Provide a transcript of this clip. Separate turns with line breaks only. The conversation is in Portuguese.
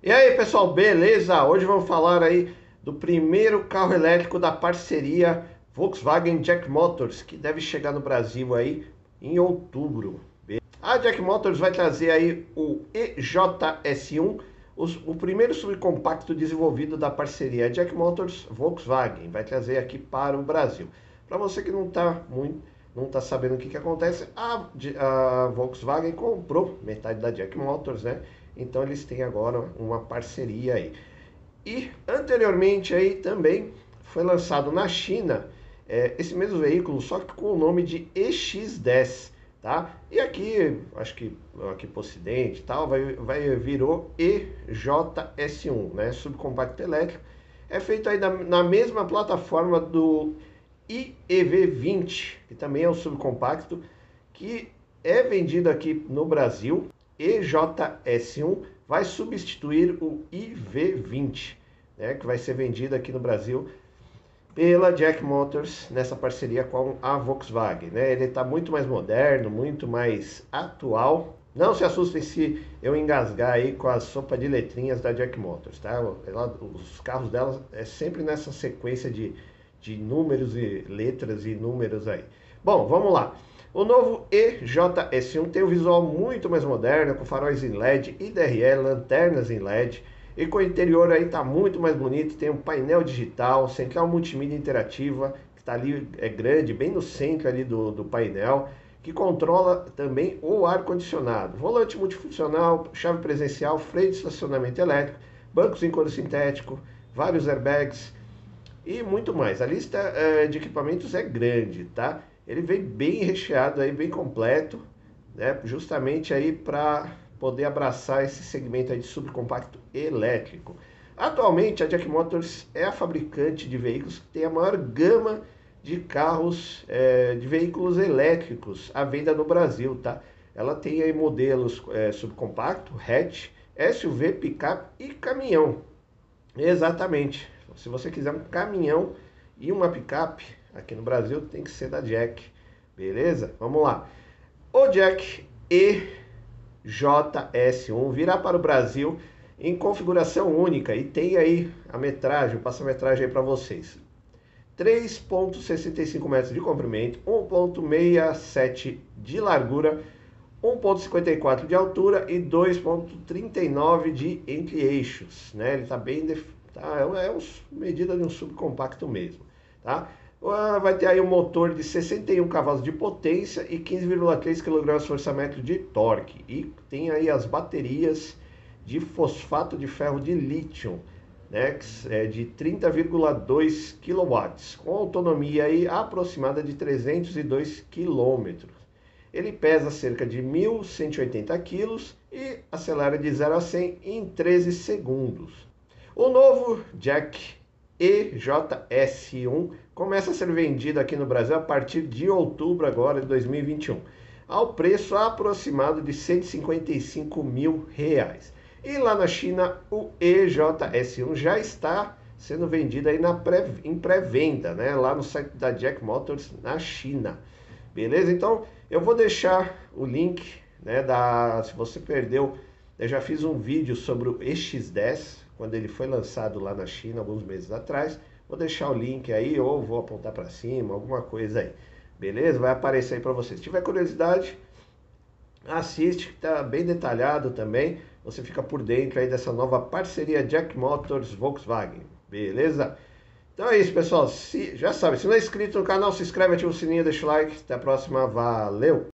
E aí pessoal, beleza? Hoje vamos falar aí do primeiro carro elétrico da parceria Volkswagen Jack Motors, que deve chegar no Brasil aí em outubro. A Jack Motors vai trazer aí o EJS1, o primeiro subcompacto desenvolvido da parceria Jack Motors Volkswagen, vai trazer aqui para o Brasil. Para você que não está muito não está sabendo o que, que acontece, a, a Volkswagen comprou metade da Jack Motors, né? Então eles têm agora uma parceria aí. E anteriormente aí também foi lançado na China é, esse mesmo veículo, só que com o nome de EX10, tá? E aqui, acho que aqui para o ocidente tal, vai, vai, virou EJS1, né? Subcompacto elétrico. É feito aí na, na mesma plataforma do IEV20, que também é um subcompacto, que é vendido aqui no Brasil EJS1 vai substituir o IV20, né, que vai ser vendido aqui no Brasil pela Jack Motors nessa parceria com a Volkswagen. Né? Ele está muito mais moderno, muito mais atual. Não se assustem se eu engasgar aí com a sopa de letrinhas da Jack Motors, tá? Ela, os carros dela é sempre nessa sequência de, de números e letras e números aí. Bom, vamos lá. O novo EJS1 tem um visual muito mais moderno, com faróis em LED, IDRL, lanternas em LED, e com o interior aí tá muito mais bonito, tem um painel digital, central multimídia interativa, que está ali, é grande, bem no centro ali do, do painel, que controla também o ar-condicionado, volante multifuncional, chave presencial, freio de estacionamento elétrico, bancos em couro sintético, vários airbags e muito mais. A lista é, de equipamentos é grande, tá? Ele vem bem recheado aí, bem completo, né? Justamente aí para poder abraçar esse segmento aí de subcompacto elétrico. Atualmente a Jack Motors é a fabricante de veículos que tem a maior gama de carros, é, de veículos elétricos à venda no Brasil, tá? Ela tem aí modelos é, subcompacto, hatch, SUV, picape e caminhão. Exatamente. Se você quiser um caminhão e uma picape, aqui no Brasil tem que ser da Jack, beleza? Vamos lá. O Jack EJS1 virá para o Brasil em configuração única e tem aí a metragem, o passa-metragem aí para vocês. 3.65 metros de comprimento, 1.67 de largura, 1.54 de altura e 2.39 de entre-eixos, né? Ele está bem, def... tá, é uma medida de um subcompacto mesmo, tá? Vai ter aí um motor de 61 cavalos de potência e 15,3 kgfm de torque. E tem aí as baterias de fosfato de ferro de lítio, né, é de 30,2 kW, com autonomia aí aproximada de 302 km. Ele pesa cerca de 1.180 kg e acelera de 0 a 100 em 13 segundos. O novo Jack EJS1 começa a ser vendido aqui no Brasil a partir de outubro agora de 2021, ao preço aproximado de 155 mil reais. E lá na China o EJS1 já está sendo vendido aí na pré, em pré-venda, né? Lá no site da Jack Motors na China. Beleza? Então eu vou deixar o link, né? Da, se você perdeu, eu já fiz um vídeo sobre o EX10 quando ele foi lançado lá na China alguns meses atrás. Vou deixar o link aí ou vou apontar para cima, alguma coisa aí. Beleza? Vai aparecer aí para vocês. Se tiver curiosidade, assiste, que tá bem detalhado também. Você fica por dentro aí dessa nova parceria Jack Motors Volkswagen. Beleza? Então é isso, pessoal. Se, já sabe, se não é inscrito no canal, se inscreve, ativa o sininho, deixa o like. Até a próxima. Valeu!